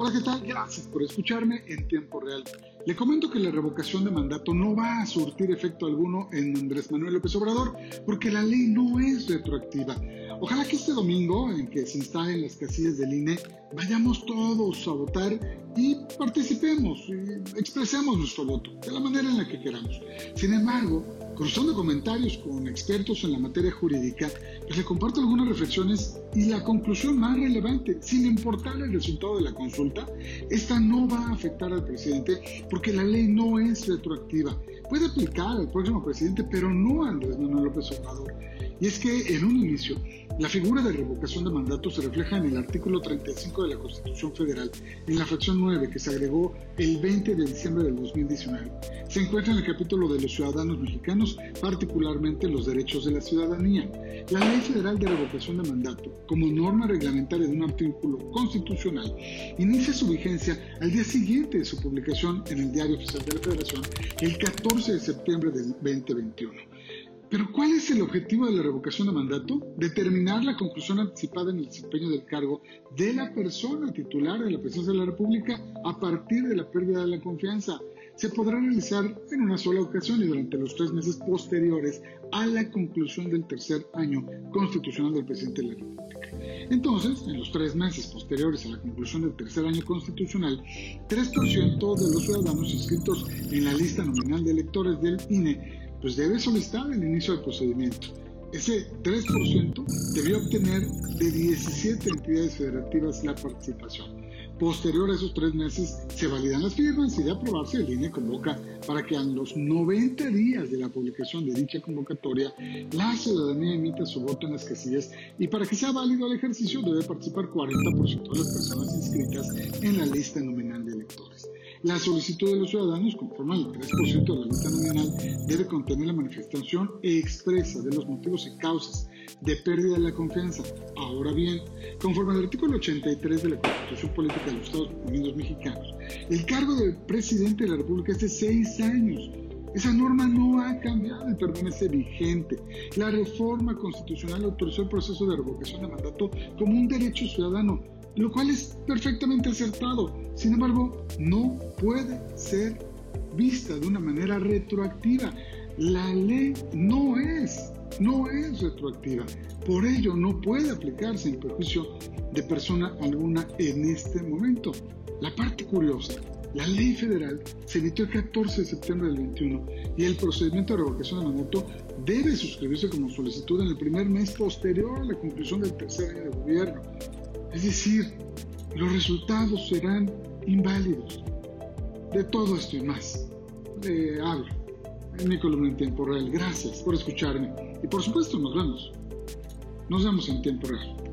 Hola, ¿qué tal? Gracias por escucharme en tiempo real. Le comento que la revocación de mandato no va a surtir efecto alguno en Andrés Manuel López Obrador porque la ley no es retroactiva. Ojalá que este domingo, en que se instalen las casillas del INE, vayamos todos a votar y participemos, y expresemos nuestro voto de la manera en la que queramos. Sin embargo, cruzando comentarios con expertos en la materia jurídica, pues le comparto algunas reflexiones y la conclusión más relevante, sin importar el resultado de la consulta, esta no va a afectar al presidente porque la ley no es retroactiva. Puede aplicar al próximo presidente, pero no a Andrés Manuel López Obrador. Y es que en un inicio, la figura de revocación de mandato se refleja en el artículo 35 de la Constitución Federal, en la fracción 9 que se agregó el 20 de diciembre del 2019. Se encuentra en el capítulo de los ciudadanos mexicanos, particularmente los derechos de la ciudadanía. La Ley Federal de Revocación de Mandato, como norma reglamentaria de un artículo constitucional, inicia su vigencia al día siguiente de su publicación en el Diario Oficial de la Federación, el 14 de septiembre del 2021. Pero ¿cuál es el objetivo de la revocación de mandato? Determinar la conclusión anticipada en el desempeño del cargo de la persona titular de la presidencia de la República a partir de la pérdida de la confianza. Se podrá realizar en una sola ocasión y durante los tres meses posteriores a la conclusión del tercer año constitucional del presidente de la República. Entonces, en los tres meses posteriores a la conclusión del tercer año constitucional, 3% de los ciudadanos inscritos en la lista nominal de electores del INE pues debe solicitar el inicio del procedimiento. Ese 3% debió obtener de 17 entidades federativas la participación. Posterior a esos tres meses se validan las firmas y de aprobarse el INE convoca para que a los 90 días de la publicación de dicha convocatoria la ciudadanía emita su voto en las casillas y para que sea válido el ejercicio debe participar 40% de las personas inscritas en la lista nominal de electores. La solicitud de los ciudadanos, conforme al 3% de la lista nominal, debe contener la manifestación expresa de los motivos y causas de pérdida de la confianza. Ahora bien, conforme al artículo 83 de la Constitución Política de los Estados Unidos Mexicanos, el cargo de presidente de la República es de seis años. Esa norma no ha cambiado y permanece vigente. La reforma constitucional autorizó el proceso de revocación de mandato como un derecho ciudadano lo cual es perfectamente acertado. Sin embargo, no puede ser vista de una manera retroactiva. La ley no es, no es retroactiva. Por ello, no puede aplicarse en perjuicio de persona alguna en este momento. La parte curiosa, la ley federal se emitió el 14 de septiembre del 21 y el procedimiento de revocación de mandato debe suscribirse como solicitud en el primer mes posterior a la conclusión del tercer año de gobierno. Es decir, los resultados serán inválidos. De todo esto y más, le hablo en mi columna en tiempo real. Gracias por escucharme. Y por supuesto, nos vemos. Nos vemos en tiempo real.